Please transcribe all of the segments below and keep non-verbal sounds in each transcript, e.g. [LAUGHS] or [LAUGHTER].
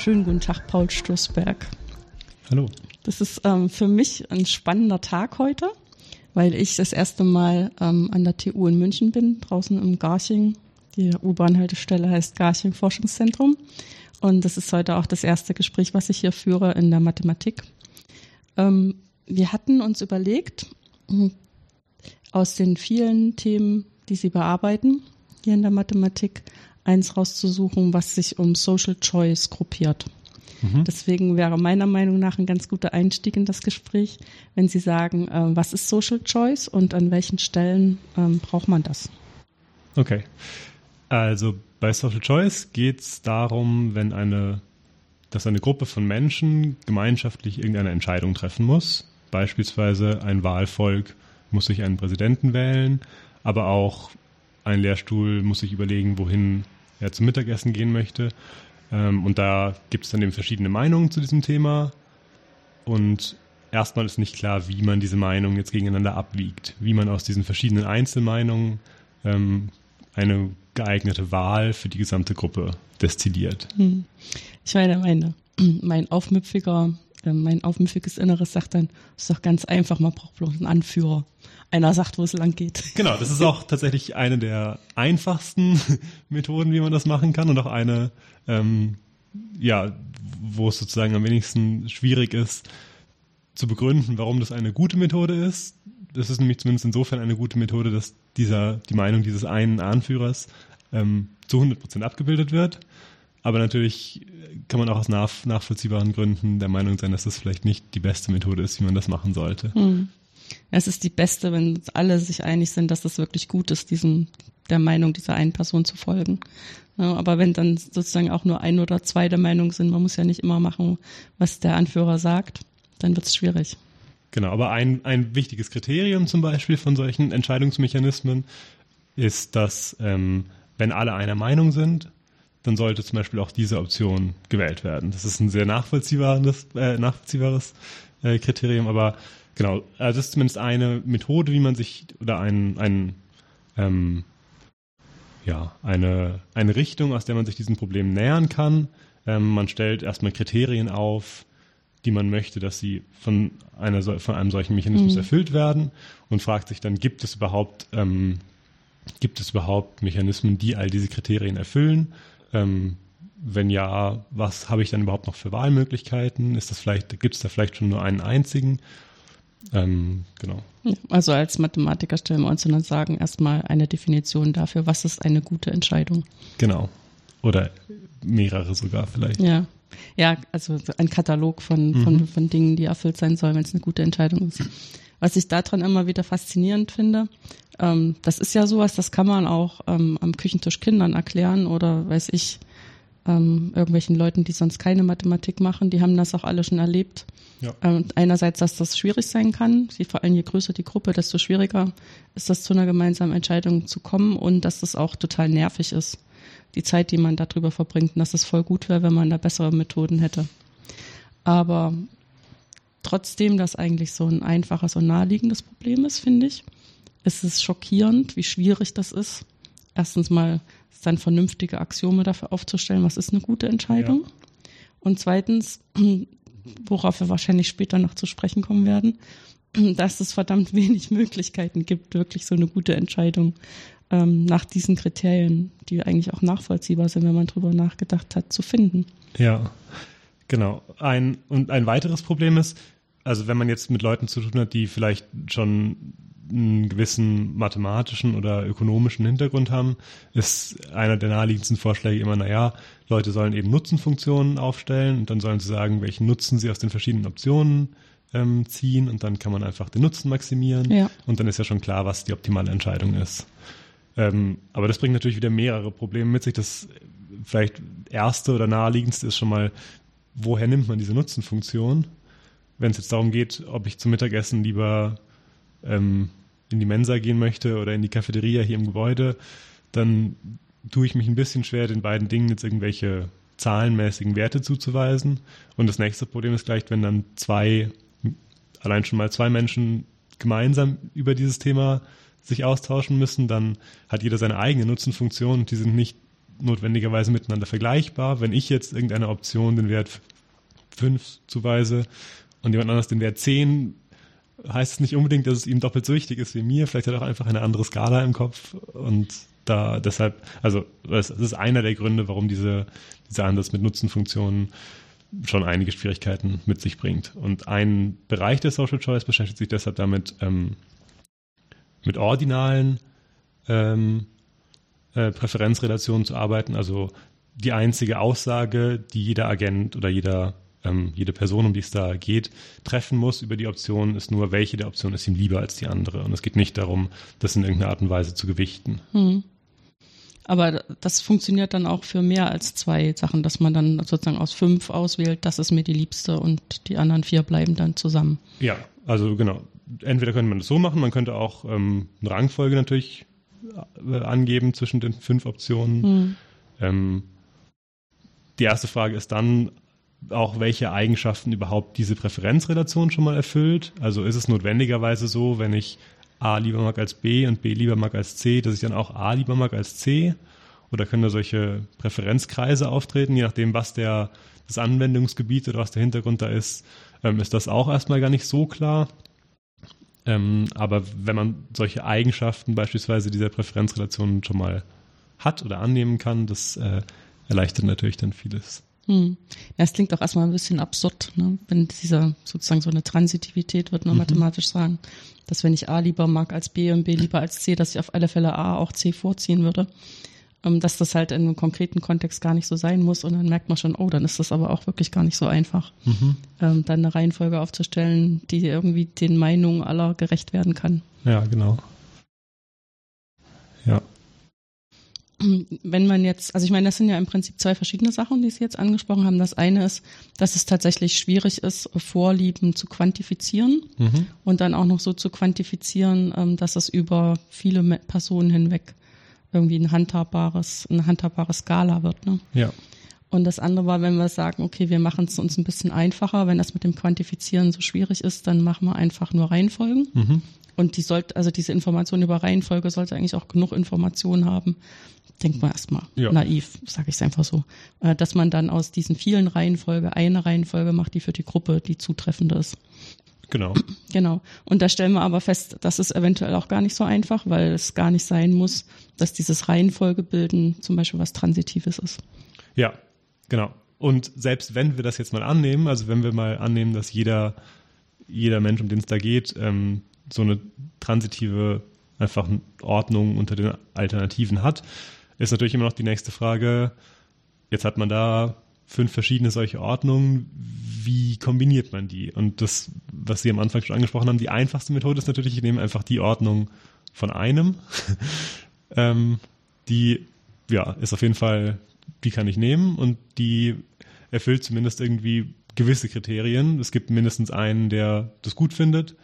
Schönen guten Tag, Paul Stoßberg. Hallo. Das ist ähm, für mich ein spannender Tag heute, weil ich das erste Mal ähm, an der TU in München bin, draußen im Garching. Die U-Bahn-Haltestelle heißt Garching Forschungszentrum. Und das ist heute auch das erste Gespräch, was ich hier führe in der Mathematik. Ähm, wir hatten uns überlegt, hm, aus den vielen Themen, die Sie bearbeiten hier in der Mathematik, eins rauszusuchen, was sich um Social Choice gruppiert. Mhm. Deswegen wäre meiner Meinung nach ein ganz guter Einstieg in das Gespräch, wenn Sie sagen, äh, was ist Social Choice und an welchen Stellen ähm, braucht man das? Okay. Also bei Social Choice geht es darum, wenn eine, dass eine Gruppe von Menschen gemeinschaftlich irgendeine Entscheidung treffen muss. Beispielsweise ein Wahlvolk muss sich einen Präsidenten wählen, aber auch ein Lehrstuhl muss sich überlegen, wohin er zum Mittagessen gehen möchte. Ähm, und da gibt es dann eben verschiedene Meinungen zu diesem Thema. Und erstmal ist nicht klar, wie man diese Meinungen jetzt gegeneinander abwiegt, wie man aus diesen verschiedenen Einzelmeinungen ähm, eine geeignete Wahl für die gesamte Gruppe destilliert. Hm. Ich meine, meine, mein aufmüpfiger, mein aufmüpfiges Inneres sagt dann, ist doch ganz einfach, man braucht bloß einen Anführer einer sagt, wo es lang geht. Genau, das ist auch tatsächlich eine der einfachsten [LAUGHS] Methoden, wie man das machen kann und auch eine, ähm, ja, wo es sozusagen am wenigsten schwierig ist, zu begründen, warum das eine gute Methode ist. Das ist nämlich zumindest insofern eine gute Methode, dass dieser, die Meinung dieses einen Anführers ähm, zu 100 Prozent abgebildet wird. Aber natürlich kann man auch aus nach, nachvollziehbaren Gründen der Meinung sein, dass das vielleicht nicht die beste Methode ist, wie man das machen sollte. Mhm. Es ist die beste, wenn alle sich einig sind, dass es wirklich gut ist, diesem, der Meinung dieser einen Person zu folgen. Ja, aber wenn dann sozusagen auch nur ein oder zwei der Meinung sind, man muss ja nicht immer machen, was der Anführer sagt, dann wird es schwierig. Genau, aber ein, ein wichtiges Kriterium zum Beispiel von solchen Entscheidungsmechanismen ist, dass ähm, wenn alle einer Meinung sind, dann sollte zum Beispiel auch diese Option gewählt werden. Das ist ein sehr nachvollziehbares, äh, nachvollziehbares äh, Kriterium, aber Genau, also das ist zumindest eine Methode, wie man sich oder ein, ein ähm, ja, eine, eine Richtung, aus der man sich diesem Problem nähern kann. Ähm, man stellt erstmal Kriterien auf, die man möchte, dass sie von, einer, von einem solchen Mechanismus mhm. erfüllt werden und fragt sich dann, gibt es überhaupt, ähm, gibt es überhaupt Mechanismen, die all diese Kriterien erfüllen? Ähm, wenn ja, was habe ich dann überhaupt noch für Wahlmöglichkeiten? Ist das vielleicht, gibt es da vielleicht schon nur einen einzigen? Ähm, genau. Also als Mathematiker stellen wir uns dann sagen, erstmal eine Definition dafür, was ist eine gute Entscheidung. Genau. Oder mehrere sogar vielleicht. Ja. Ja, also ein Katalog von, mhm. von, von Dingen, die erfüllt sein sollen, wenn es eine gute Entscheidung ist. Was ich daran immer wieder faszinierend finde, ähm, das ist ja sowas, das kann man auch ähm, am Küchentisch Kindern erklären oder weiß ich, ähm, irgendwelchen Leuten, die sonst keine Mathematik machen, die haben das auch alle schon erlebt. Ja. Ähm, einerseits, dass das schwierig sein kann, vor allem je größer die Gruppe, desto schwieriger ist das zu einer gemeinsamen Entscheidung zu kommen und dass das auch total nervig ist, die Zeit, die man darüber verbringt und dass es voll gut wäre, wenn man da bessere Methoden hätte. Aber trotzdem, dass eigentlich so ein einfaches und naheliegendes Problem ist, finde ich, ist es schockierend, wie schwierig das ist. Erstens mal dann vernünftige Axiome dafür aufzustellen, was ist eine gute Entscheidung. Ja. Und zweitens, [CLEARS THROAT] worauf wir wahrscheinlich später noch zu sprechen kommen werden, [CLEARS THROAT] dass es verdammt [LAUGHS] wenig Möglichkeiten gibt, wirklich so eine gute Entscheidung ähm, nach diesen Kriterien, die eigentlich auch nachvollziehbar sind, wenn man drüber nachgedacht hat, zu finden. Ja, genau. Ein, und ein weiteres Problem ist, also wenn man jetzt mit Leuten zu tun hat, die vielleicht schon einen gewissen mathematischen oder ökonomischen Hintergrund haben, ist einer der naheliegendsten Vorschläge immer, naja, Leute sollen eben Nutzenfunktionen aufstellen und dann sollen sie sagen, welchen Nutzen sie aus den verschiedenen Optionen ähm, ziehen und dann kann man einfach den Nutzen maximieren ja. und dann ist ja schon klar, was die optimale Entscheidung ist. Ähm, aber das bringt natürlich wieder mehrere Probleme mit sich. Das vielleicht erste oder naheliegendste ist schon mal, woher nimmt man diese Nutzenfunktion? Wenn es jetzt darum geht, ob ich zum Mittagessen lieber ähm, in die Mensa gehen möchte oder in die Cafeteria hier im Gebäude, dann tue ich mich ein bisschen schwer, den beiden Dingen jetzt irgendwelche zahlenmäßigen Werte zuzuweisen. Und das nächste Problem ist gleich, wenn dann zwei, allein schon mal zwei Menschen gemeinsam über dieses Thema sich austauschen müssen, dann hat jeder seine eigene Nutzenfunktion und die sind nicht notwendigerweise miteinander vergleichbar. Wenn ich jetzt irgendeiner Option den Wert 5 zuweise und jemand anders den Wert 10, heißt es nicht unbedingt, dass es ihm doppelt so wichtig ist wie mir. Vielleicht hat er auch einfach eine andere Skala im Kopf und da deshalb, also das ist einer der Gründe, warum diese, dieser Ansatz mit Nutzenfunktionen schon einige Schwierigkeiten mit sich bringt. Und ein Bereich der Social Choice beschäftigt sich deshalb damit, ähm, mit ordinalen ähm, äh, Präferenzrelationen zu arbeiten, also die einzige Aussage, die jeder Agent oder jeder ähm, jede Person, um die es da geht, treffen muss über die Option, ist nur, welche der Optionen ist ihm lieber als die andere. Und es geht nicht darum, das in irgendeiner Art und Weise zu gewichten. Hm. Aber das funktioniert dann auch für mehr als zwei Sachen, dass man dann sozusagen aus fünf auswählt, das ist mir die liebste und die anderen vier bleiben dann zusammen. Ja, also genau. Entweder könnte man das so machen, man könnte auch ähm, eine Rangfolge natürlich angeben zwischen den fünf Optionen. Hm. Ähm, die erste Frage ist dann, auch welche Eigenschaften überhaupt diese Präferenzrelation schon mal erfüllt. Also ist es notwendigerweise so, wenn ich A lieber mag als B und B lieber mag als C, dass ich dann auch A lieber mag als C? Oder können da solche Präferenzkreise auftreten, je nachdem, was der, das Anwendungsgebiet oder was der Hintergrund da ist, ähm, ist das auch erstmal gar nicht so klar. Ähm, aber wenn man solche Eigenschaften beispielsweise dieser Präferenzrelation schon mal hat oder annehmen kann, das äh, erleichtert natürlich dann vieles. Hm. Ja, es klingt auch erstmal ein bisschen absurd, ne? wenn dieser sozusagen so eine Transitivität, wird man mhm. mathematisch sagen, dass wenn ich A lieber mag als B und B lieber als C, dass ich auf alle Fälle A auch C vorziehen würde. Ähm, dass das halt in einem konkreten Kontext gar nicht so sein muss und dann merkt man schon, oh, dann ist das aber auch wirklich gar nicht so einfach, mhm. ähm, dann eine Reihenfolge aufzustellen, die irgendwie den Meinungen aller gerecht werden kann. Ja, genau. Ja wenn man jetzt, also ich meine, das sind ja im Prinzip zwei verschiedene Sachen, die Sie jetzt angesprochen haben. Das eine ist, dass es tatsächlich schwierig ist, Vorlieben zu quantifizieren mhm. und dann auch noch so zu quantifizieren, ähm, dass es über viele Personen hinweg irgendwie ein handhabbares, eine handhabbare Skala wird. Ne? Ja. Und das andere war, wenn wir sagen, okay, wir machen es uns ein bisschen einfacher, wenn das mit dem Quantifizieren so schwierig ist, dann machen wir einfach nur Reihenfolgen. Mhm. Und die sollte, also diese Information über Reihenfolge sollte eigentlich auch genug Informationen haben, denkt man erstmal ja. naiv, sage ich es einfach so, äh, dass man dann aus diesen vielen Reihenfolge eine Reihenfolge macht, die für die Gruppe die zutreffende ist. Genau. Genau. Und da stellen wir aber fest, das ist eventuell auch gar nicht so einfach, weil es gar nicht sein muss, dass dieses Reihenfolgebilden zum Beispiel was Transitives ist. Ja, genau. Und selbst wenn wir das jetzt mal annehmen, also wenn wir mal annehmen, dass jeder, jeder Mensch, um den es da geht, ähm, so eine transitive einfach Ordnung unter den Alternativen hat, ist natürlich immer noch die nächste Frage. Jetzt hat man da fünf verschiedene solche Ordnungen. Wie kombiniert man die? Und das, was Sie am Anfang schon angesprochen haben, die einfachste Methode ist natürlich, ich nehme einfach die Ordnung von einem. [LAUGHS] ähm, die, ja, ist auf jeden Fall, die kann ich nehmen und die erfüllt zumindest irgendwie gewisse Kriterien. Es gibt mindestens einen, der das gut findet.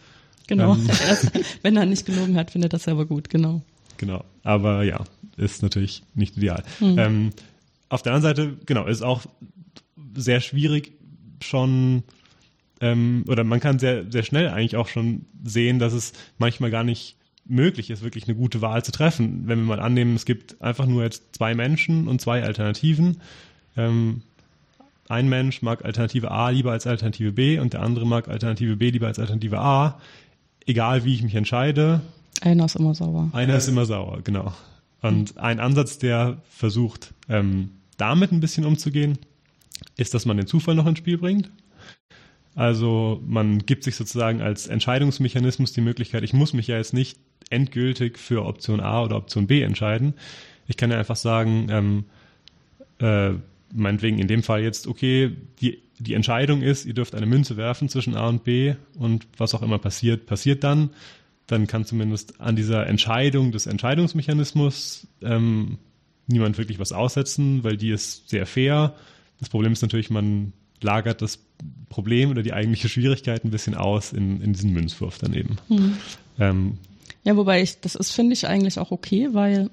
Genau. Ähm, [LAUGHS] wenn er nicht gelogen hat, findet das aber gut, genau. Genau. Aber ja, ist natürlich nicht ideal. Mhm. Ähm, auf der anderen Seite, genau, ist auch sehr schwierig schon, ähm, oder man kann sehr, sehr schnell eigentlich auch schon sehen, dass es manchmal gar nicht möglich ist, wirklich eine gute Wahl zu treffen. Wenn wir mal annehmen, es gibt einfach nur jetzt zwei Menschen und zwei Alternativen. Ähm, ein Mensch mag Alternative A lieber als Alternative B und der andere mag Alternative B lieber als Alternative A. Egal wie ich mich entscheide. Einer ist immer sauer. Einer ist immer sauer, genau. Und ein Ansatz, der versucht, ähm, damit ein bisschen umzugehen, ist, dass man den Zufall noch ins Spiel bringt. Also man gibt sich sozusagen als Entscheidungsmechanismus die Möglichkeit, ich muss mich ja jetzt nicht endgültig für Option A oder Option B entscheiden. Ich kann ja einfach sagen, ähm, äh, meinetwegen in dem Fall jetzt, okay, die, die Entscheidung ist, ihr dürft eine Münze werfen zwischen A und B und was auch immer passiert, passiert dann dann kann zumindest an dieser Entscheidung des Entscheidungsmechanismus ähm, niemand wirklich was aussetzen, weil die ist sehr fair. Das Problem ist natürlich, man lagert das Problem oder die eigentliche Schwierigkeit ein bisschen aus in, in diesen Münzwurf daneben. Hm. Ähm, ja, wobei ich, das ist, finde ich eigentlich auch okay, weil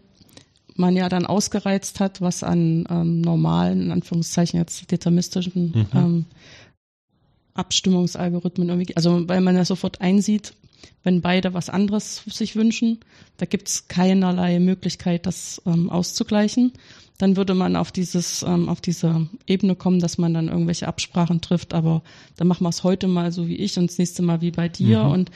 man ja dann ausgereizt hat, was an ähm, normalen, in Anführungszeichen jetzt deterministischen mhm. ähm, Abstimmungsalgorithmen irgendwie, also weil man ja sofort einsieht, Wenn beide was anderes sich wünschen, da gibt es keinerlei Möglichkeit, das ähm, auszugleichen. Dann würde man auf dieses, ähm, auf diese Ebene kommen, dass man dann irgendwelche Absprachen trifft, aber dann machen wir es heute mal so wie ich und das nächste Mal wie bei dir. Mhm. Und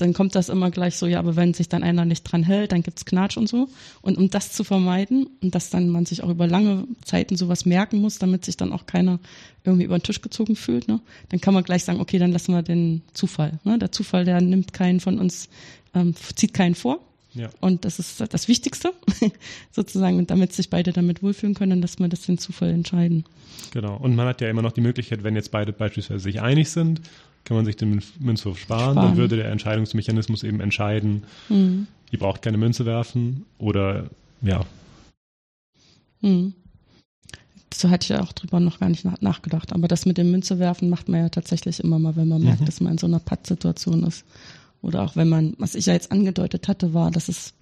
dann kommt das immer gleich so, ja, aber wenn sich dann einer nicht dran hält, dann gibt's Knatsch und so. Und um das zu vermeiden und dass dann man sich auch über lange Zeiten sowas merken muss, damit sich dann auch keiner irgendwie über den Tisch gezogen fühlt, ne, dann kann man gleich sagen, okay, dann lassen wir den Zufall. Ne? Der Zufall, der nimmt keinen von uns, ähm, zieht keinen vor. Ja. Und das ist das Wichtigste, [LAUGHS] sozusagen, und damit sich beide damit wohlfühlen können, dass man das den Zufall entscheiden. Genau. Und man hat ja immer noch die Möglichkeit, wenn jetzt beide beispielsweise sich einig sind kann man sich den Münzwurf sparen, sparen. dann würde der Entscheidungsmechanismus eben entscheiden, mhm. ihr braucht keine Münze werfen oder ja. Mhm. So hatte ich ja auch drüber noch gar nicht nachgedacht. Aber das mit dem Münze werfen macht man ja tatsächlich immer mal, wenn man merkt, mhm. dass man in so einer Pattsituation ist. Oder auch wenn man, was ich ja jetzt angedeutet hatte, war, dass es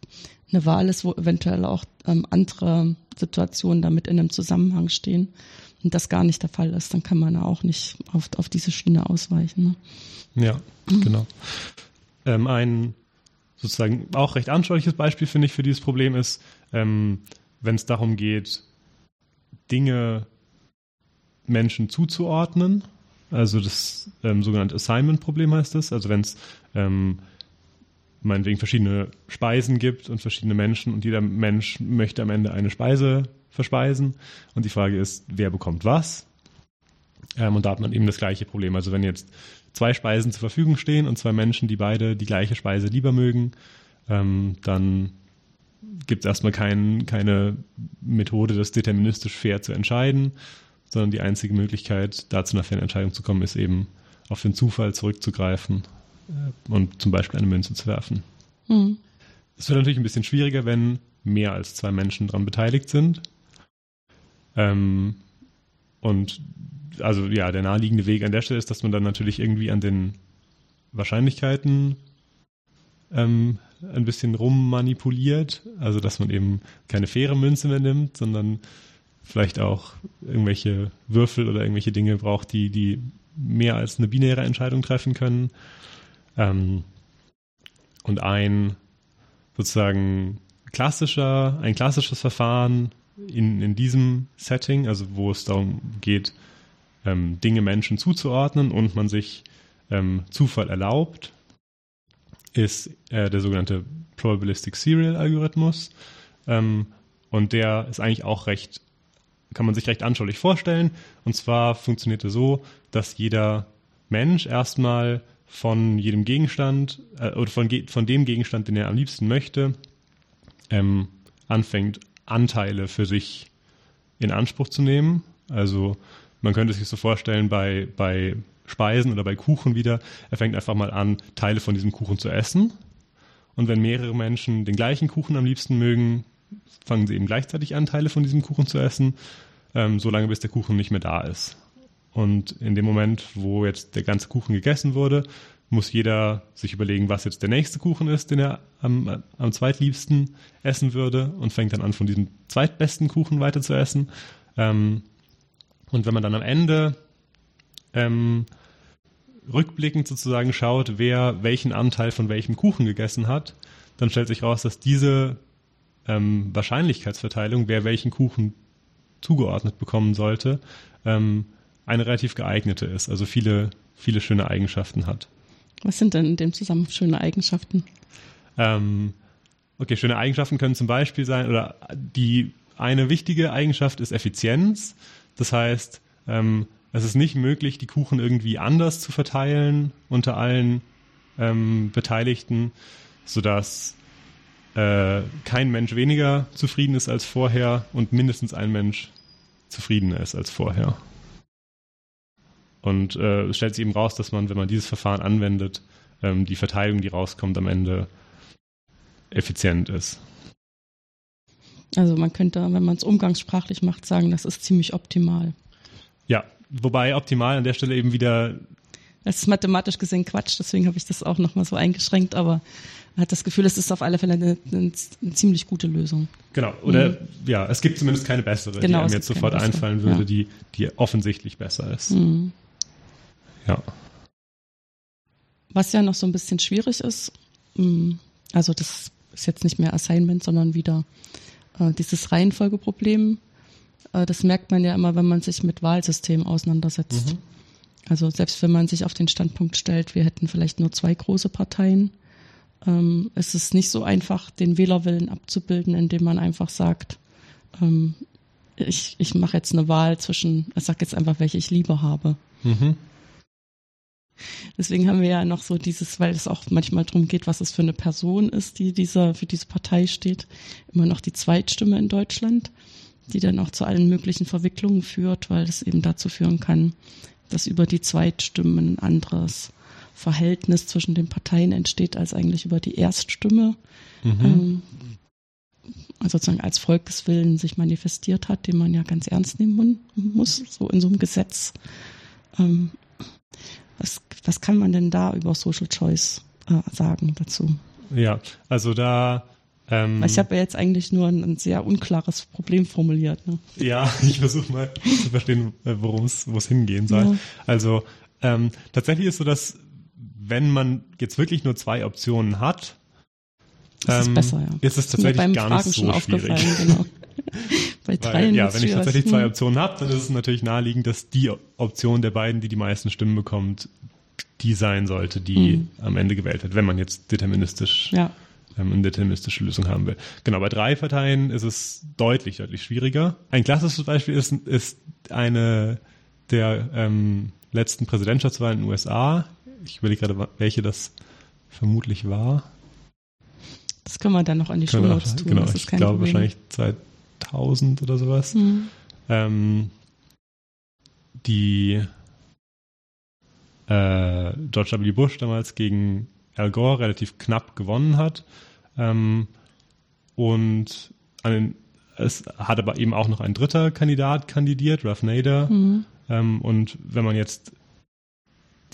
eine Wahl ist, wo eventuell auch ähm, andere Situationen damit in einem Zusammenhang stehen und das gar nicht der Fall ist, dann kann man auch nicht auf, auf diese Schiene ausweichen. Ne? Ja, genau. Ähm, ein sozusagen auch recht anschauliches Beispiel, finde ich, für dieses Problem ist, ähm, wenn es darum geht, Dinge Menschen zuzuordnen. Also das ähm, sogenannte Assignment-Problem heißt das. Also wenn es ähm, meinetwegen verschiedene Speisen gibt und verschiedene Menschen und jeder Mensch möchte am Ende eine Speise verspeisen. Und die Frage ist, wer bekommt was? Ähm, und da hat man eben das gleiche Problem. Also wenn jetzt zwei Speisen zur Verfügung stehen und zwei Menschen, die beide die gleiche Speise lieber mögen, ähm, dann gibt es erstmal kein, keine Methode, das deterministisch fair zu entscheiden, sondern die einzige Möglichkeit, da zu einer fairen Entscheidung zu kommen, ist eben auf den Zufall zurückzugreifen und zum Beispiel eine Münze zu werfen. Mhm. Es wird natürlich ein bisschen schwieriger, wenn mehr als zwei Menschen daran beteiligt sind. Ähm, und also ja, der naheliegende Weg an der Stelle ist, dass man dann natürlich irgendwie an den Wahrscheinlichkeiten ähm, ein bisschen rummanipuliert. Also dass man eben keine faire Münze mehr nimmt, sondern vielleicht auch irgendwelche Würfel oder irgendwelche Dinge braucht, die, die mehr als eine binäre Entscheidung treffen können. Ähm, und ein sozusagen klassischer, ein klassisches Verfahren in, in diesem Setting, also wo es darum geht, ähm, Dinge Menschen zuzuordnen und man sich ähm, Zufall erlaubt, ist äh, der sogenannte Probabilistic Serial Algorithmus. Ähm, und der ist eigentlich auch recht, kann man sich recht anschaulich vorstellen. Und zwar funktioniert er so, dass jeder Mensch erstmal von jedem Gegenstand äh, oder von, von dem Gegenstand, den er am liebsten möchte, ähm, anfängt, Anteile für sich in Anspruch zu nehmen. Also man könnte sich so vorstellen, bei, bei Speisen oder bei Kuchen wieder, er fängt einfach mal an, Teile von diesem Kuchen zu essen. Und wenn mehrere Menschen den gleichen Kuchen am liebsten mögen, fangen sie eben gleichzeitig an, Teile von diesem Kuchen zu essen, ähm, solange bis der Kuchen nicht mehr da ist. Und in dem Moment, wo jetzt der ganze Kuchen gegessen wurde, muss jeder sich überlegen, was jetzt der nächste Kuchen ist, den er am, am zweitliebsten essen würde und fängt dann an, von diesem zweitbesten Kuchen weiter zu essen. Ähm, und wenn man dann am Ende ähm, rückblickend sozusagen schaut, wer welchen Anteil von welchem Kuchen gegessen hat, dann stellt sich raus, dass diese ähm, Wahrscheinlichkeitsverteilung, wer welchen Kuchen zugeordnet bekommen sollte, ähm, eine relativ geeignete ist, also viele, viele schöne Eigenschaften hat. Was sind denn in dem Zusammenhang schöne Eigenschaften? Ähm, okay, schöne Eigenschaften können zum Beispiel sein, oder die eine wichtige Eigenschaft ist Effizienz. Das heißt, ähm, es ist nicht möglich, die Kuchen irgendwie anders zu verteilen unter allen ähm, Beteiligten, sodass äh, kein Mensch weniger zufrieden ist als vorher und mindestens ein Mensch zufriedener ist als vorher. Und äh, es stellt sich eben raus, dass man, wenn man dieses Verfahren anwendet, ähm, die Verteilung, die rauskommt, am Ende effizient ist. Also man könnte, wenn man es umgangssprachlich macht, sagen, das ist ziemlich optimal. Ja, wobei optimal an der Stelle eben wieder. Das ist mathematisch gesehen Quatsch, deswegen habe ich das auch nochmal so eingeschränkt, aber man hat das Gefühl, es ist auf alle Fälle eine, eine, eine ziemlich gute Lösung. Genau, oder mhm. ja, es gibt zumindest keine bessere, genau, die einem jetzt sofort einfallen würde, ja. die, die offensichtlich besser ist. Mhm. Ja. was ja noch so ein bisschen schwierig ist, mm, also das ist jetzt nicht mehr Assignment, sondern wieder äh, dieses Reihenfolgeproblem. Äh, das merkt man ja immer, wenn man sich mit Wahlsystemen auseinandersetzt. Mhm. Also selbst wenn man sich auf den Standpunkt stellt, wir hätten vielleicht nur zwei große Parteien, ähm, ist es nicht so einfach, den Wählerwillen abzubilden, indem man einfach sagt, ähm, ich, ich mache jetzt eine Wahl zwischen, ich sage jetzt einfach, welche ich lieber habe. Mhm. Deswegen haben wir ja noch so dieses, weil es auch manchmal darum geht, was es für eine Person ist, die dieser, für diese Partei steht, immer noch die Zweitstimme in Deutschland, die dann auch zu allen möglichen Verwicklungen führt, weil es eben dazu führen kann, dass über die Zweitstimmen ein anderes Verhältnis zwischen den Parteien entsteht, als eigentlich über die Erststimme. Mhm. Ähm, also sozusagen als Volkeswillen sich manifestiert hat, den man ja ganz ernst nehmen muss, so in so einem Gesetz. Ähm, was, was kann man denn da über Social Choice äh, sagen dazu? Ja, also da ähm, ich habe ja jetzt eigentlich nur ein, ein, sehr unklares Problem formuliert. Ne? Ja, [LAUGHS] ich versuche mal zu verstehen, äh, worum es wo es hingehen soll. Ja. Also ähm, tatsächlich ist so, dass wenn man jetzt wirklich nur zwei Optionen hat, das ähm, ist, besser, ja. ist es tatsächlich gar nicht so schwierig. [LAUGHS] Genau. Bei Weil, ja, wenn ich tatsächlich zwei Optionen habe, dann ist es natürlich naheliegend, dass die Option der beiden, die die meisten Stimmen bekommt, die sein sollte, die mhm. am Ende gewählt wird, wenn man jetzt deterministisch ja ähm, eine deterministische Lösung haben will. Genau, bei drei Parteien ist es deutlich, deutlich schwieriger. Ein klassisches Beispiel ist, ist eine der ähm, letzten Präsidentschaftswahlen in den USA. Ich überlege gerade, welche das vermutlich war. Das können wir dann noch an die Show Notes tun. Genau, ich glaube Problem. wahrscheinlich 2000 oder sowas. Mhm. Ähm, die äh, George W. Bush damals gegen Al Gore relativ knapp gewonnen hat. Ähm, und den, es hat aber eben auch noch ein dritter Kandidat kandidiert, Ralph Nader. Mhm. Ähm, und wenn man jetzt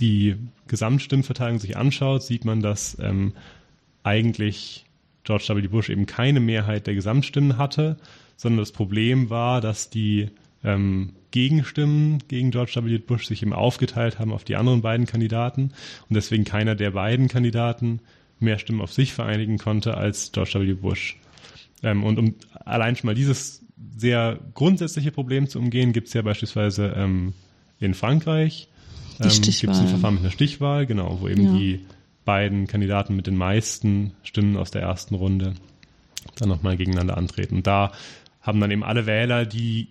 die Gesamtstimmverteilung sich anschaut, sieht man, dass ähm, eigentlich George W. Bush eben keine Mehrheit der Gesamtstimmen hatte, sondern das Problem war, dass die ähm, Gegenstimmen gegen George W. Bush sich eben aufgeteilt haben auf die anderen beiden Kandidaten und deswegen keiner der beiden Kandidaten mehr Stimmen auf sich vereinigen konnte als George W. Bush. Ähm, und um allein schon mal dieses sehr grundsätzliche Problem zu umgehen, gibt es ja beispielsweise ähm, in Frankreich ähm, gibt es ein Verfahren mit einer Stichwahl, genau, wo eben ja. die beiden Kandidaten mit den meisten Stimmen aus der ersten Runde dann nochmal gegeneinander antreten. Und da haben dann eben alle Wähler, die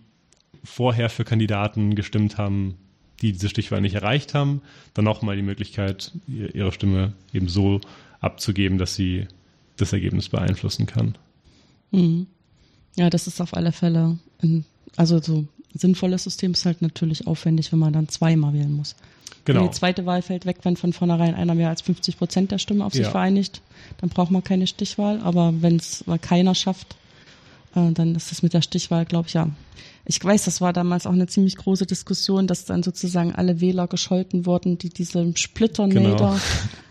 vorher für Kandidaten gestimmt haben, die diese Stichwahl nicht erreicht haben, dann nochmal die Möglichkeit, ihre Stimme eben so abzugeben, dass sie das Ergebnis beeinflussen kann. Mhm. Ja, das ist auf alle Fälle, ein, also so ein sinnvolles System ist halt natürlich aufwendig, wenn man dann zweimal wählen muss. Genau. Wenn die zweite Wahl fällt weg, wenn von vornherein einer mehr als 50 Prozent der Stimme auf sich ja. vereinigt, dann braucht man keine Stichwahl. Aber wenn es keiner schafft, äh, dann ist es mit der Stichwahl, glaube ich, ja. Ich weiß, das war damals auch eine ziemlich große Diskussion, dass dann sozusagen alle Wähler gescholten wurden, die diese Splitternader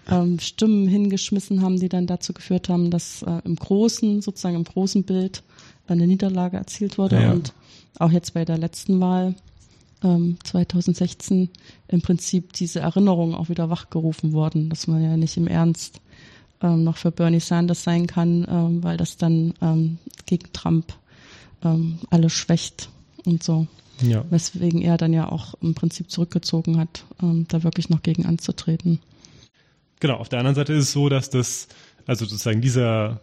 genau. ähm, Stimmen hingeschmissen haben, die dann dazu geführt haben, dass äh, im großen, sozusagen im großen Bild eine Niederlage erzielt wurde. Ja. Und auch jetzt bei der letzten Wahl ähm, 2016 im Prinzip diese Erinnerungen auch wieder wachgerufen worden, dass man ja nicht im Ernst ähm, noch für Bernie Sanders sein kann, ähm, weil das dann ähm, gegen Trump ähm, alle schwächt und so. Ja. Weswegen er dann ja auch im Prinzip zurückgezogen hat, ähm, da wirklich noch gegen anzutreten. Genau, auf der anderen Seite ist es so, dass das, also sozusagen dieser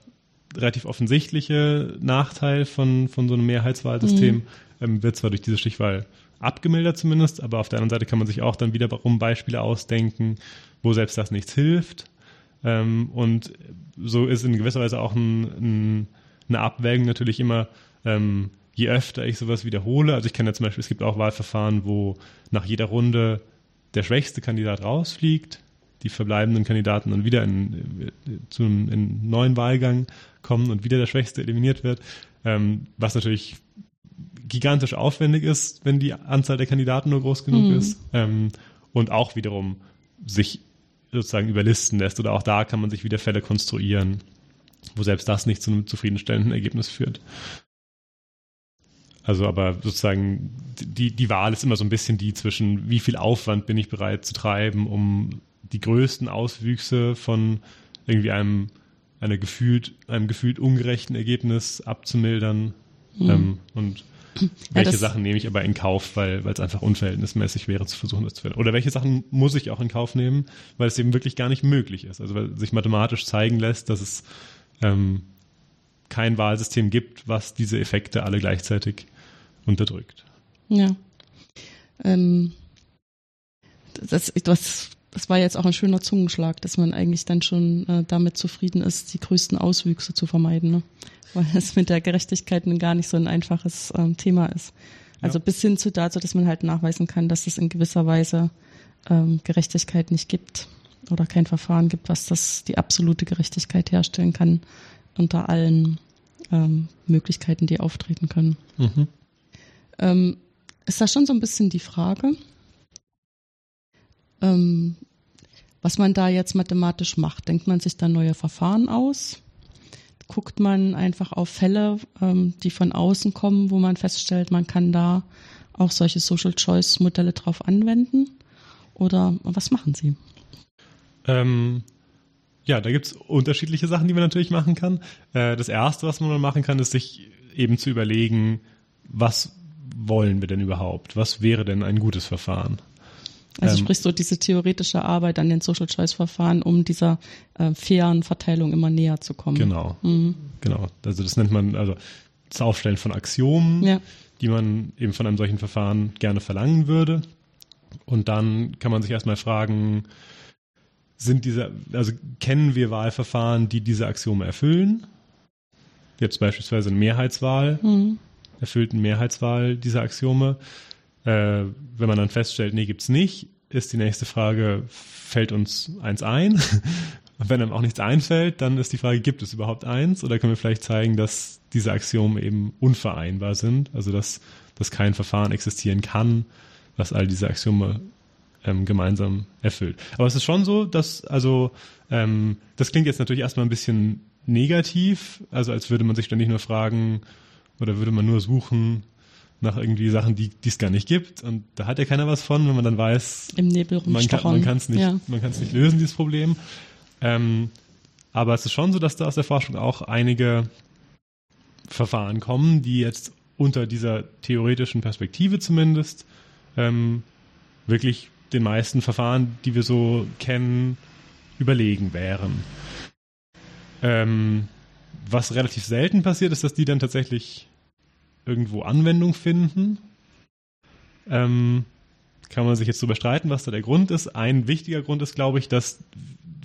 relativ offensichtliche Nachteil von, von so einem Mehrheitswahlsystem mhm. ähm, wird zwar durch diese Stichwahl abgemildert zumindest, aber auf der anderen Seite kann man sich auch dann wiederum Beispiele ausdenken, wo selbst das nichts hilft. Ähm, und so ist in gewisser Weise auch ein, ein, eine Abwägung natürlich immer, ähm, je öfter ich sowas wiederhole. Also ich kenne ja zum Beispiel, es gibt auch Wahlverfahren, wo nach jeder Runde der schwächste Kandidat rausfliegt, die verbleibenden Kandidaten dann wieder in, zu einem in neuen Wahlgang kommen und wieder der Schwächste eliminiert wird, ähm, was natürlich gigantisch aufwendig ist, wenn die Anzahl der Kandidaten nur groß genug mhm. ist ähm, und auch wiederum sich sozusagen überlisten lässt oder auch da kann man sich wieder Fälle konstruieren, wo selbst das nicht zu einem zufriedenstellenden Ergebnis führt. Also aber sozusagen die, die Wahl ist immer so ein bisschen die zwischen, wie viel Aufwand bin ich bereit zu treiben, um die größten Auswüchse von irgendwie einem, einer gefühlt, einem gefühlt ungerechten Ergebnis abzumildern. Mhm. Ähm, und welche Sachen nehme ich aber in Kauf, weil weil es einfach unverhältnismäßig wäre, zu versuchen, das zu verändern? Oder welche Sachen muss ich auch in Kauf nehmen, weil es eben wirklich gar nicht möglich ist? Also weil sich mathematisch zeigen lässt, dass es ähm, kein Wahlsystem gibt, was diese Effekte alle gleichzeitig unterdrückt. Ja. Ähm, das, das, das war jetzt auch ein schöner Zungenschlag, dass man eigentlich dann schon äh, damit zufrieden ist, die größten Auswüchse zu vermeiden. Ne? Weil es mit der Gerechtigkeit gar nicht so ein einfaches ähm, Thema ist. Also ja. bis hin zu dazu, dass man halt nachweisen kann, dass es in gewisser Weise ähm, Gerechtigkeit nicht gibt oder kein Verfahren gibt, was das die absolute Gerechtigkeit herstellen kann unter allen ähm, Möglichkeiten, die auftreten können. Mhm. Ähm, ist da schon so ein bisschen die Frage, ähm, was man da jetzt mathematisch macht. Denkt man sich da neue Verfahren aus? Guckt man einfach auf Fälle, ähm, die von außen kommen, wo man feststellt, man kann da auch solche Social Choice Modelle drauf anwenden? Oder was machen Sie? Ähm, ja, da gibt es unterschiedliche Sachen, die man natürlich machen kann. Äh, das erste, was man machen kann, ist sich eben zu überlegen, was wollen wir denn überhaupt? Was wäre denn ein gutes Verfahren? Also ähm, sprich so diese theoretische Arbeit an den Social Choice Verfahren, um dieser äh, fairen Verteilung immer näher zu kommen. Genau. Mhm. Genau. Also das nennt man also das Aufstellen von Axiomen, ja. die man eben von einem solchen Verfahren gerne verlangen würde. Und dann kann man sich erstmal fragen, sind diese, also kennen wir Wahlverfahren, die diese Axiome erfüllen? Jetzt beispielsweise eine Mehrheitswahl. Mhm erfüllten Mehrheitswahl dieser Axiome. Äh, wenn man dann feststellt, nee, gibt's nicht, ist die nächste Frage, fällt uns eins ein? Und [LAUGHS] wenn einem auch nichts einfällt, dann ist die Frage, gibt es überhaupt eins? Oder können wir vielleicht zeigen, dass diese Axiome eben unvereinbar sind? Also, dass, dass kein Verfahren existieren kann, was all diese Axiome ähm, gemeinsam erfüllt. Aber es ist schon so, dass, also, ähm, das klingt jetzt natürlich erstmal ein bisschen negativ, also als würde man sich ständig nur fragen, oder würde man nur suchen nach irgendwie Sachen, die es gar nicht gibt? Und da hat ja keiner was von, wenn man dann weiß, Im Nebel man kann es nicht, ja. man nicht lösen, dieses Problem. Ähm, aber es ist schon so, dass da aus der Forschung auch einige Verfahren kommen, die jetzt unter dieser theoretischen Perspektive zumindest ähm, wirklich den meisten Verfahren, die wir so kennen, überlegen wären. Ähm, was relativ selten passiert, ist, dass die dann tatsächlich irgendwo Anwendung finden. Ähm, kann man sich jetzt darüber streiten, was da der Grund ist. Ein wichtiger Grund ist, glaube ich, dass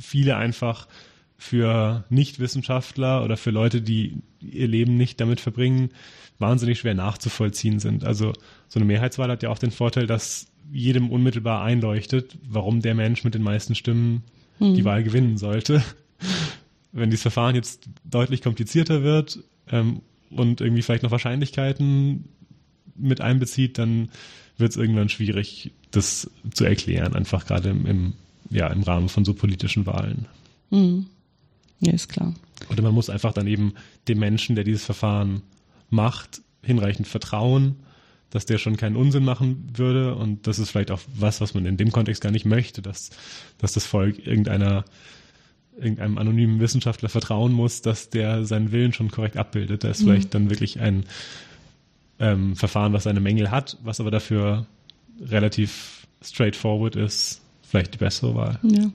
viele einfach für Nichtwissenschaftler oder für Leute, die ihr Leben nicht damit verbringen, wahnsinnig schwer nachzuvollziehen sind. Also so eine Mehrheitswahl hat ja auch den Vorteil, dass jedem unmittelbar einleuchtet, warum der Mensch mit den meisten Stimmen hm. die Wahl gewinnen sollte. [LAUGHS] Wenn dieses Verfahren jetzt deutlich komplizierter wird ähm, und irgendwie vielleicht noch Wahrscheinlichkeiten mit einbezieht, dann wird es irgendwann schwierig, das zu erklären, einfach gerade im, im, ja, im Rahmen von so politischen Wahlen. Mhm. Ja, ist klar. Oder man muss einfach dann eben dem Menschen, der dieses Verfahren macht, hinreichend vertrauen, dass der schon keinen Unsinn machen würde. Und das ist vielleicht auch was, was man in dem Kontext gar nicht möchte, dass, dass das Volk irgendeiner irgendeinem anonymen Wissenschaftler vertrauen muss, dass der seinen Willen schon korrekt abbildet. Da ist mhm. vielleicht dann wirklich ein ähm, Verfahren, was seine Mängel hat, was aber dafür relativ straightforward ist, vielleicht die bessere Wahl. Ja.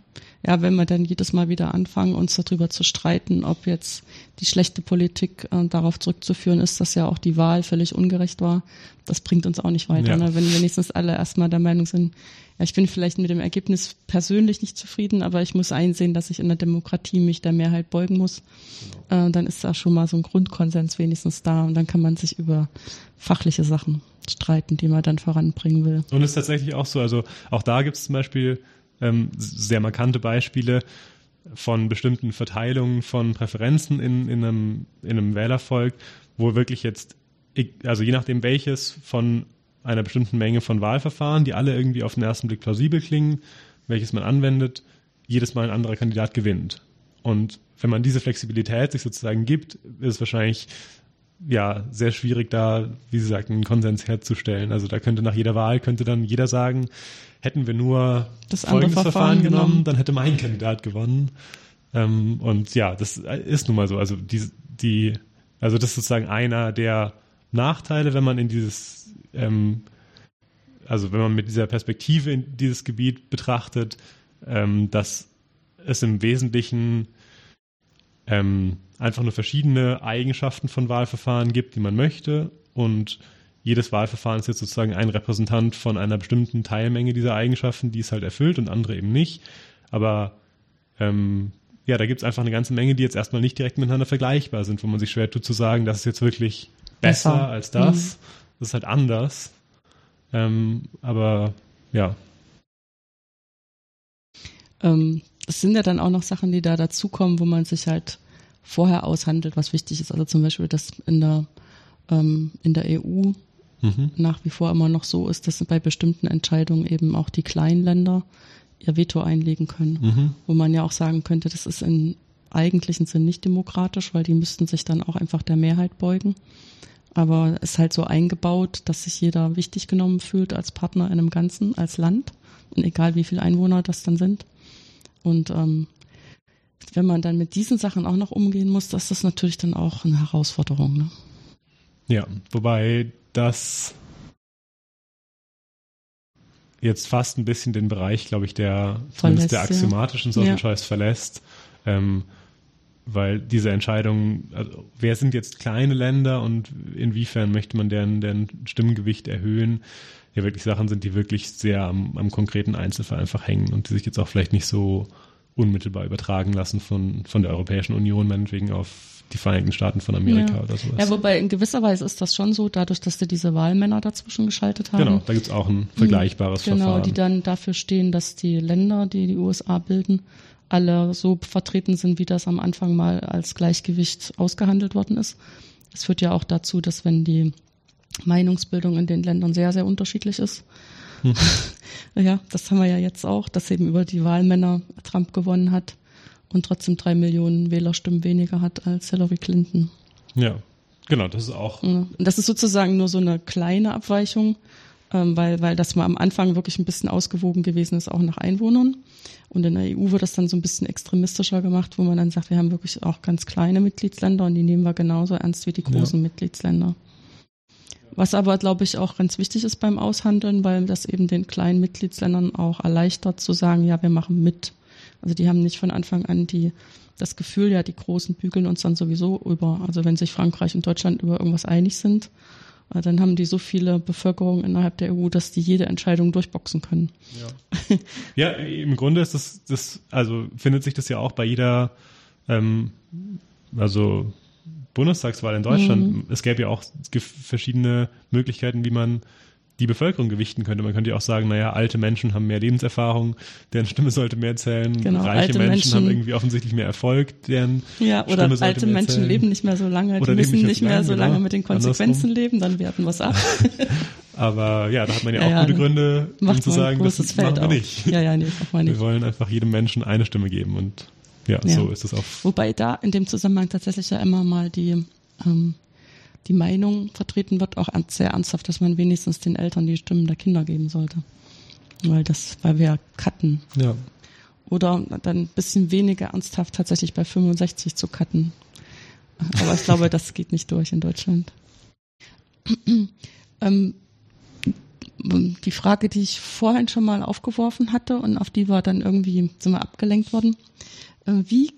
ja, wenn wir dann jedes Mal wieder anfangen, uns darüber zu streiten, ob jetzt die schlechte Politik äh, darauf zurückzuführen ist, dass ja auch die Wahl völlig ungerecht war, das bringt uns auch nicht weiter. Ja. Ne? Wenn wenigstens alle erstmal der Meinung sind, ja, ich bin vielleicht mit dem Ergebnis persönlich nicht zufrieden, aber ich muss einsehen, dass ich in der Demokratie mich der Mehrheit beugen muss. Genau. Äh, dann ist da schon mal so ein Grundkonsens wenigstens da und dann kann man sich über fachliche Sachen streiten, die man dann voranbringen will. Und es ist tatsächlich auch so, also auch da gibt es zum Beispiel ähm, sehr markante Beispiele von bestimmten Verteilungen von Präferenzen in, in, einem, in einem Wählervolk, wo wirklich jetzt, also je nachdem welches von einer bestimmten Menge von Wahlverfahren, die alle irgendwie auf den ersten Blick plausibel klingen, welches man anwendet, jedes Mal ein anderer Kandidat gewinnt. Und wenn man diese Flexibilität sich sozusagen gibt, ist es wahrscheinlich ja sehr schwierig da, wie Sie sagten, einen Konsens herzustellen. Also da könnte nach jeder Wahl könnte dann jeder sagen, hätten wir nur Das folgendes Verfahren, Verfahren genommen, genommen. dann hätte mein Kandidat gewonnen. Ähm, und ja, das ist nun mal so. Also die, die, also das ist sozusagen einer der Nachteile, wenn man in dieses, ähm, also wenn man mit dieser Perspektive in dieses Gebiet betrachtet, ähm, dass es im Wesentlichen ähm, einfach nur verschiedene Eigenschaften von Wahlverfahren gibt, die man möchte und jedes Wahlverfahren ist jetzt sozusagen ein Repräsentant von einer bestimmten Teilmenge dieser Eigenschaften, die es halt erfüllt und andere eben nicht. Aber ähm, ja, da gibt es einfach eine ganze Menge, die jetzt erstmal nicht direkt miteinander vergleichbar sind, wo man sich schwer tut zu sagen, das ist jetzt wirklich besser, Besser. als das. Das ist halt anders. Ähm, aber ja, Ähm, es sind ja dann auch noch Sachen, die da dazukommen, wo man sich halt vorher aushandelt, was wichtig ist. Also zum Beispiel, dass in der, ähm, in der EU mhm. nach wie vor immer noch so ist, dass bei bestimmten Entscheidungen eben auch die kleinen Länder ihr Veto einlegen können. Mhm. Wo man ja auch sagen könnte, das ist im eigentlichen Sinn nicht demokratisch, weil die müssten sich dann auch einfach der Mehrheit beugen. Aber es ist halt so eingebaut, dass sich jeder wichtig genommen fühlt als Partner in einem Ganzen, als Land. Und egal wie viele Einwohner das dann sind. Und ähm, wenn man dann mit diesen Sachen auch noch umgehen muss, das ist natürlich dann auch eine Herausforderung. Ne? Ja, wobei das jetzt fast ein bisschen den Bereich, glaube ich, der zumindest der Verlässt, ja. axiomatischen Ja. Choice verlässt. Ähm, weil diese Entscheidung, also wer sind jetzt kleine Länder und inwiefern möchte man deren, deren Stimmgewicht erhöhen, ja wirklich Sachen sind, die wirklich sehr am, am konkreten Einzelfall einfach hängen und die sich jetzt auch vielleicht nicht so unmittelbar übertragen lassen von, von der Europäischen Union, meinetwegen auf die Vereinigten Staaten von Amerika Ja. oder sowas. Ja, wobei in gewisser Weise ist das schon so, dadurch, dass sie diese Wahlmänner dazwischen geschaltet haben. Genau, da gibt's auch ein vergleichbares Genau, Verfahren. die dann dafür stehen, dass die Länder, die die USA bilden, alle so vertreten sind, wie das am Anfang mal als Gleichgewicht ausgehandelt worden ist. Das führt ja auch dazu, dass wenn die Meinungsbildung in den Ländern sehr, sehr unterschiedlich ist, ja, das haben wir ja jetzt auch, dass eben über die Wahlmänner Trump gewonnen hat und trotzdem drei Millionen Wählerstimmen weniger hat als Hillary Clinton. ja, genau, das ist auch. Ja. Und das ist sozusagen nur so eine kleine Abweichung, ähm, weil, weil das mal am Anfang wirklich ein bisschen ausgewogen gewesen ist, auch nach Einwohnern. Und in der EU wird das dann so ein bisschen extremistischer gemacht, wo man dann sagt, wir haben wirklich auch ganz kleine Mitgliedsländer und die nehmen wir genauso ernst wie die großen Mitgliedsländer. Was aber, glaube ich, auch ganz wichtig ist beim Aushandeln, weil das eben den kleinen Mitgliedsländern auch erleichtert zu sagen, ja, wir machen mit. Also die haben nicht von Anfang an die, das Gefühl, ja, die Großen bügeln uns dann sowieso über. Also wenn sich Frankreich und Deutschland über irgendwas einig sind, äh, dann haben die so viele Bevölkerung innerhalb der EU, dass die jede Entscheidung durchboxen können. Ja. ja, im Grunde ist das, das, also findet sich das ja auch bei jeder, ähm, also Bundestagswahl in Deutschland. Es gäbe ja auch verschiedene Möglichkeiten, wie man die Bevölkerung gewichten könnte. Man könnte ja auch sagen, naja, alte Menschen haben mehr Lebenserfahrung, deren Stimme sollte mehr zählen. Genau, Reiche Menschen, Menschen- haben irgendwie offensichtlich mehr Erfolg, deren Ja, oder Stimme sollte alte mehr Menschen zählen. leben nicht mehr so lange, Oder die müssen nicht mehr so genau. lange mit den Konsequenzen Andersrum. leben, dann werten wir es ab. [LAUGHS] Aber ja, da hat man ja, Ja, auch ja, gute ne. Gründe, um zu sagen, das machen wir auf. nicht. Ja, ja, nee, machen wir Wir nicht. wollen einfach jedem Menschen eine Stimme geben und ja, Ja. so ist es auch. Wobei da in dem Zusammenhang tatsächlich ja immer mal die, ähm, die Meinung vertreten wird, auch sehr ernsthaft, dass man wenigstens den Eltern die Stimmen der Kinder geben sollte. Weil das, weil wir cutten. Ja. Oder dann ein bisschen weniger ernsthaft tatsächlich bei 65 zu cutten. Aber ich glaube, das geht nicht durch in Deutschland. [CLEARS THROAT] ähm, die Frage, die ich vorhin schon mal aufgeworfen hatte und auf die war dann irgendwie sind wir abgelenkt worden. Äh, wie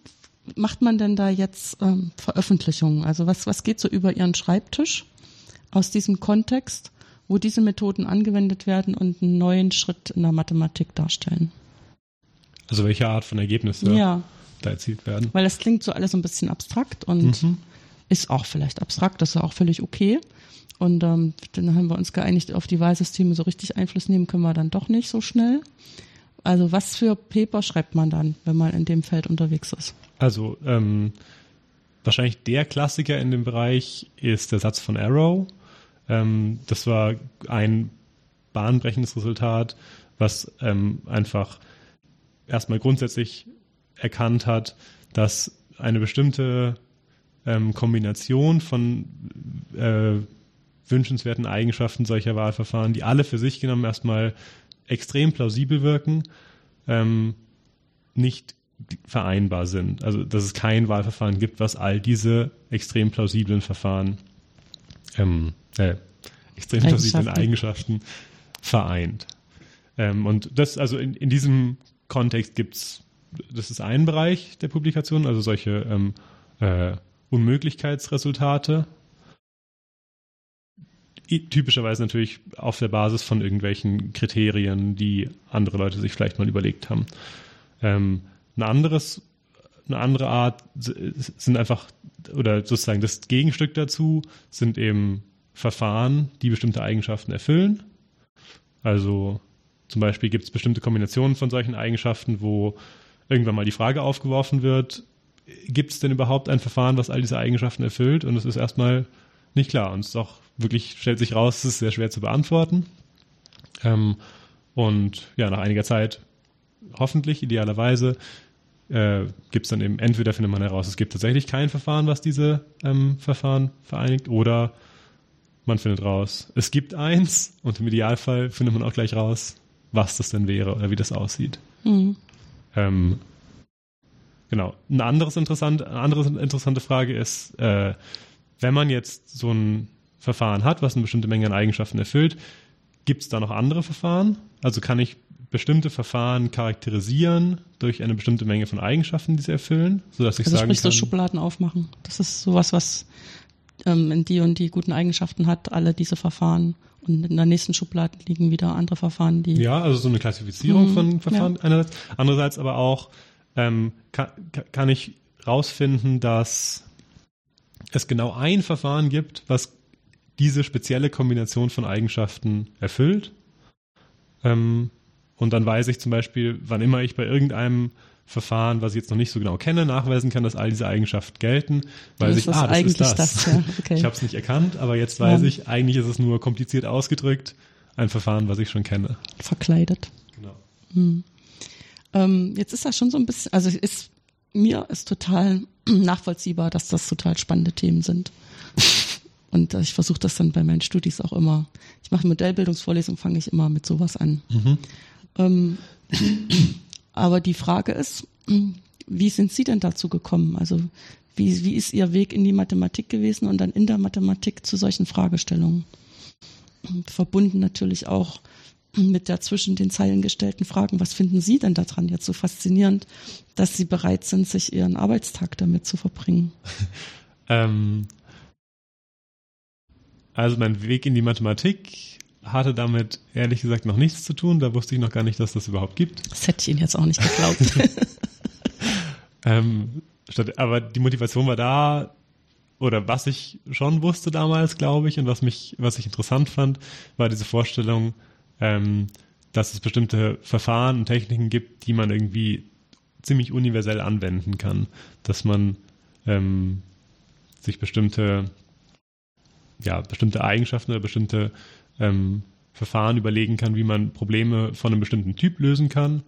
macht man denn da jetzt ähm, Veröffentlichungen? Also was, was geht so über Ihren Schreibtisch aus diesem Kontext, wo diese Methoden angewendet werden und einen neuen Schritt in der Mathematik darstellen? Also welche Art von Ergebnisse ja. da erzielt werden. Weil das klingt so alles so ein bisschen abstrakt und Mhm. ist auch vielleicht abstrakt, das ist ja auch völlig okay. Und ähm, dann haben wir uns geeinigt, auf die Wahlsysteme so richtig Einfluss nehmen können wir dann doch nicht so schnell. Also was für Paper schreibt man dann, wenn man in dem Feld unterwegs ist? Also ähm, wahrscheinlich der Klassiker in dem Bereich ist der Satz von Arrow. Ähm, das war ein bahnbrechendes Resultat, was ähm, einfach erstmal grundsätzlich erkannt hat, dass eine bestimmte ähm, Kombination von äh, wünschenswerten Eigenschaften solcher Wahlverfahren, die alle für sich genommen erstmal extrem plausibel wirken, ähm, nicht vereinbar sind. Also dass es kein Wahlverfahren gibt, was all diese extrem plausiblen Verfahren, ähm, äh, extrem plausiblen Eigenschaften vereint. Ähm, und das, also in, in diesem Kontext gibt es, das ist ein Bereich der Publikation, also solche ähm, äh, Unmöglichkeitsresultate. Typischerweise natürlich auf der Basis von irgendwelchen Kriterien, die andere Leute sich vielleicht mal überlegt haben. Ähm, ein anderes, eine andere Art sind einfach, oder sozusagen das Gegenstück dazu sind eben Verfahren, die bestimmte Eigenschaften erfüllen. Also zum Beispiel gibt es bestimmte Kombinationen von solchen Eigenschaften, wo irgendwann mal die Frage aufgeworfen wird, gibt es denn überhaupt ein Verfahren, was all diese Eigenschaften erfüllt? Und es ist erstmal nicht klar. Und es ist auch wirklich, stellt sich raus, es ist sehr schwer zu beantworten. Ähm, und ja, nach einiger Zeit, hoffentlich, idealerweise, äh, gibt es dann eben, entweder findet man heraus, es gibt tatsächlich kein Verfahren, was diese ähm, Verfahren vereinigt, oder man findet raus, es gibt eins und im Idealfall findet man auch gleich raus, was das denn wäre oder wie das aussieht. Mhm. Ähm, genau. Ein anderes interessant, eine andere interessante Frage ist, äh, wenn man jetzt so ein Verfahren hat, was eine bestimmte Menge an Eigenschaften erfüllt, gibt es da noch andere Verfahren? Also kann ich bestimmte Verfahren charakterisieren durch eine bestimmte Menge von Eigenschaften, die sie erfüllen, sodass ich also sagen sprich, kann. so Schubladen aufmachen. Das ist sowas, was ähm, in die und die guten Eigenschaften hat, alle diese Verfahren. Und in der nächsten Schublade liegen wieder andere Verfahren, die. Ja, also so eine Klassifizierung mhm, von Verfahren ja. einerseits. Andererseits aber auch ähm, kann, kann ich rausfinden, dass es genau ein Verfahren gibt, was diese spezielle Kombination von Eigenschaften erfüllt. Ähm, und dann weiß ich zum Beispiel, wann immer ich bei irgendeinem Verfahren, was ich jetzt noch nicht so genau kenne, nachweisen kann, dass all diese Eigenschaften gelten, weiß ich, ah, das ist das. das ja. okay. [LAUGHS] Ich habe es nicht erkannt, aber jetzt weiß ja. ich, eigentlich ist es nur kompliziert ausgedrückt, ein Verfahren, was ich schon kenne. Verkleidet. Genau. Hm. Ähm, jetzt ist das schon so ein bisschen, also ist, mir ist total [CLEARS THROAT] nachvollziehbar, dass das total spannende Themen sind. [LAUGHS] Und ich versuche das dann bei meinen Studis auch immer. Ich mache Modellbildungsvorlesungen, fange ich immer mit sowas an. Mhm. Ähm, [CLEARS THROAT] aber die Frage ist, [CLEARS THROAT] wie sind Sie denn dazu gekommen? Also wie, wie ist Ihr Weg in die Mathematik gewesen und dann in der Mathematik zu solchen Fragestellungen? Verbunden natürlich auch mit der zwischen den Zeilen gestellten Fragen, was finden Sie denn daran jetzt so faszinierend, dass Sie bereit sind, sich Ihren Arbeitstag damit zu verbringen? [LAUGHS] ähm, also mein Weg in die Mathematik hatte damit ehrlich gesagt noch nichts zu tun. Da wusste ich noch gar nicht, dass das überhaupt gibt. Das hätte ich Ihnen jetzt auch nicht geglaubt. [LAUGHS] ähm, aber die Motivation war da, oder was ich schon wusste damals, glaube ich, und was mich, was ich interessant fand, war diese Vorstellung, ähm, dass es bestimmte Verfahren und Techniken gibt, die man irgendwie ziemlich universell anwenden kann. Dass man ähm, sich bestimmte, ja, bestimmte Eigenschaften oder bestimmte ähm, Verfahren überlegen kann, wie man Probleme von einem bestimmten Typ lösen kann,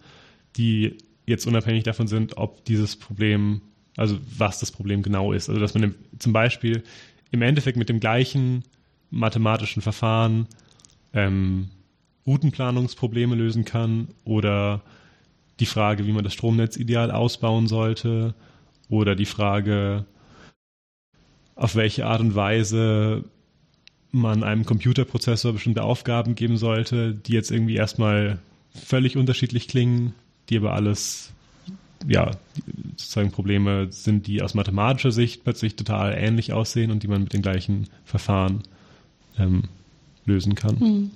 die jetzt unabhängig davon sind, ob dieses Problem, also was das Problem genau ist. Also dass man im, zum Beispiel im Endeffekt mit dem gleichen mathematischen Verfahren ähm, Routenplanungsprobleme lösen kann oder die Frage, wie man das Stromnetz ideal ausbauen sollte oder die Frage, auf welche Art und Weise man einem Computerprozessor bestimmte Aufgaben geben sollte, die jetzt irgendwie erstmal völlig unterschiedlich klingen, die aber alles ja, sozusagen Probleme sind, die aus mathematischer Sicht plötzlich total ähnlich aussehen und die man mit den gleichen Verfahren ähm, lösen kann. Hm.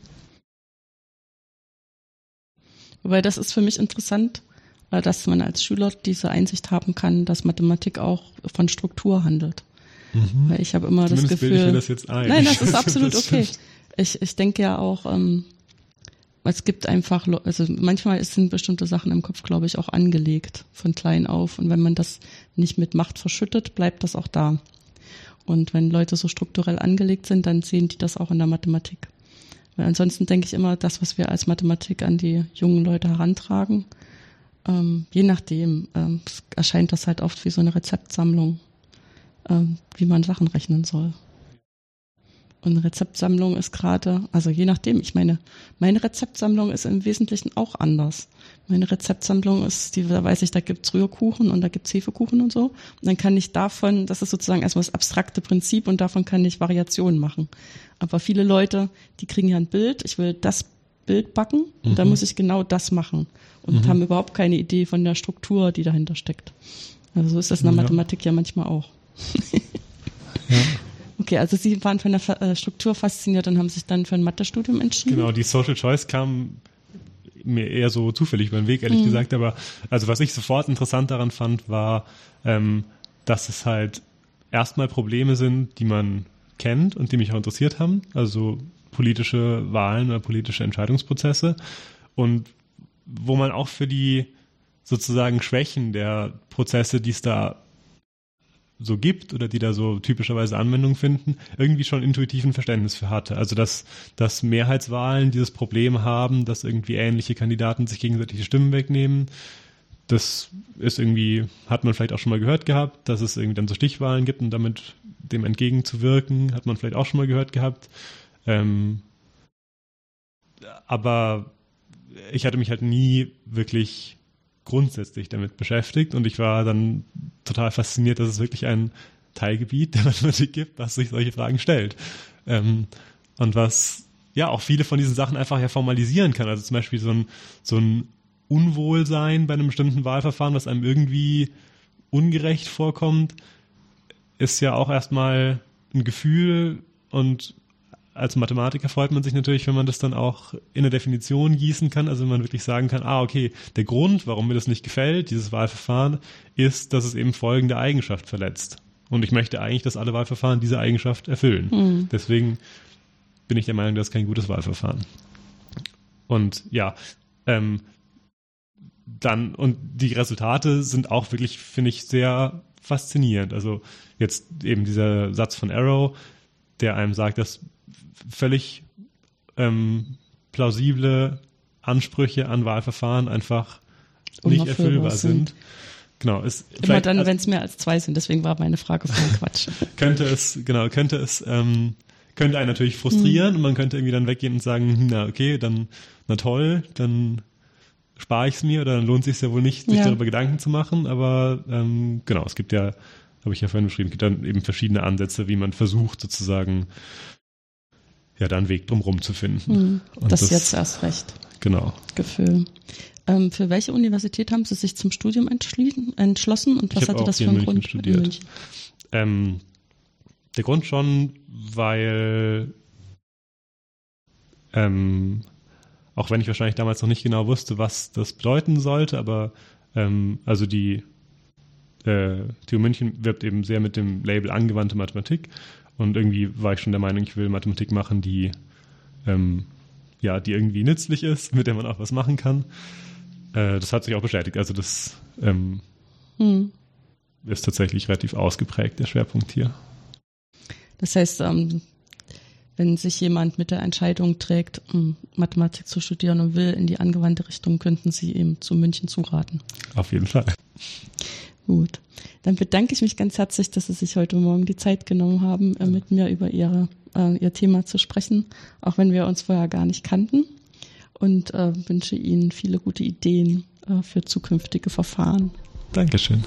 Wobei das ist für mich interessant, dass man als Schüler diese Einsicht haben kann, dass Mathematik auch von Struktur handelt. Mhm. Weil ich habe immer Zumindest das Gefühl. Das. Nein, das ist [LAUGHS] absolut okay. Ich, ich denke ja auch, ähm, es gibt einfach, also manchmal sind bestimmte Sachen im Kopf, glaube ich, auch angelegt von klein auf. Und wenn man das nicht mit Macht verschüttet, bleibt das auch da. Und wenn Leute so strukturell angelegt sind, dann sehen die das auch in der Mathematik. Weil ansonsten denke ich immer, das, was wir als Mathematik an die jungen Leute herantragen, ähm, je nachdem, ähm, erscheint das halt oft wie so eine Rezeptsammlung ähm, wie man Sachen rechnen soll. Und Rezeptsammlung ist gerade, also je nachdem, ich meine, meine Rezeptsammlung ist im Wesentlichen auch anders. Meine Rezeptsammlung ist, die, da weiß ich, da gibt's Rührkuchen und da gibt's Hefekuchen und so. Und dann kann ich davon, das ist sozusagen erstmal das abstrakte Prinzip und davon kann ich Variationen machen. Aber viele Leute, die kriegen ja ein Bild, ich will das Bild backen und mhm. dann muss ich genau das machen und mhm. haben überhaupt keine Idee von der Struktur, die dahinter steckt. Also so ist das in der ja. Mathematik ja manchmal auch. ja. Okay, also Sie waren von der äh, Struktur fasziniert und haben sich dann für ein Mathestudium entschieden? Genau, die Social Choice kam mir eher so zufällig über den Weg, ehrlich mhm. gesagt. Aber also was ich sofort interessant daran fand, war, ähm, dass es halt erstmal Probleme sind, die man kennt und die mich auch interessiert haben. Also politische Wahlen oder politische Entscheidungsprozesse. Und wo man auch für die sozusagen Schwächen der Prozesse, die es da so gibt oder die da so typischerweise Anwendung finden, irgendwie schon intuitiven Verständnis für hatte. Also dass, dass Mehrheitswahlen dieses Problem haben, dass irgendwie ähnliche Kandidaten sich gegenseitig die Stimmen wegnehmen. Das ist irgendwie, hat man vielleicht auch schon mal gehört gehabt, dass es irgendwie dann so Stichwahlen gibt und damit dem entgegenzuwirken, hat man vielleicht auch schon mal gehört gehabt. Ähm, aber ich hatte mich halt nie wirklich grundsätzlich damit beschäftigt und ich war dann total fasziniert, dass es wirklich ein Teilgebiet [LAUGHS] der Mathematik gibt, was sich solche Fragen stellt. Ähm, und was ja auch viele von diesen Sachen einfach ja formalisieren kann. Also zum Beispiel so ein, so ein Unwohlsein bei einem bestimmten Wahlverfahren, was einem irgendwie ungerecht vorkommt, ist ja auch erstmal ein Gefühl und als Mathematiker freut man sich natürlich, wenn man das dann auch in eine Definition gießen kann, also wenn man wirklich sagen kann, ah, okay, der Grund, warum mir das nicht gefällt, dieses Wahlverfahren, ist, dass es eben folgende Eigenschaft verletzt. Und ich möchte eigentlich, dass alle Wahlverfahren diese Eigenschaft erfüllen. Mhm. Deswegen bin ich der Meinung, das ist kein gutes Wahlverfahren. Und ja, ähm, dann, und die Resultate sind auch wirklich, finde ich, sehr faszinierend. Also jetzt eben dieser Satz von Arrow, der einem sagt, dass völlig ähm, plausible Ansprüche an Wahlverfahren einfach nicht erfüllbar sind. sind. Genau, ist immer dann, wenn es mehr als zwei sind. Deswegen war meine Frage von Quatsch. [LAUGHS] könnte es genau, könnte es ähm, könnte einen natürlich frustrieren mhm. und man könnte irgendwie dann weggehen und sagen, hm, na okay, dann na toll, dann spare ich es mir oder dann lohnt sich ja wohl nicht, sich ja. darüber Gedanken zu machen. Aber ähm, genau, es gibt ja, habe ich ja vorhin beschrieben, es gibt dann eben verschiedene Ansätze, wie man versucht sozusagen ja da einen Weg drumherum zu finden. Mhm. das, das jetzt erst recht. Genau. Gefühl. Ähm, für welche Universität haben Sie sich zum Studium entschlossen und was hatte das für einen Grund? Studiert. Ähm, der Grund schon, weil ähm, auch wenn ich wahrscheinlich damals noch nicht genau wusste, was das bedeuten sollte, aber ähm, also die äh, TU München wirbt eben sehr mit dem Label angewandte Mathematik und irgendwie war ich schon der Meinung, ich will Mathematik machen, die, ähm, ja, die irgendwie nützlich ist, mit der man auch was machen kann. Äh, das hat sich auch bestätigt. Also das ähm, hm. ist tatsächlich relativ ausgeprägt, der Schwerpunkt hier. Das heißt, ähm, wenn sich jemand mit der Entscheidung trägt, Mathematik zu studieren und will in die angewandte Richtung, könnten Sie ihm zu München zuraten. Auf jeden Fall. Gut. Dann bedanke ich mich ganz herzlich, dass Sie sich heute Morgen die Zeit genommen haben, äh, mit mir über Ihre, äh, Ihr Thema zu sprechen, auch wenn wir uns vorher gar nicht kannten. Und äh, wünsche Ihnen viele gute Ideen äh, für zukünftige Verfahren. Dankeschön.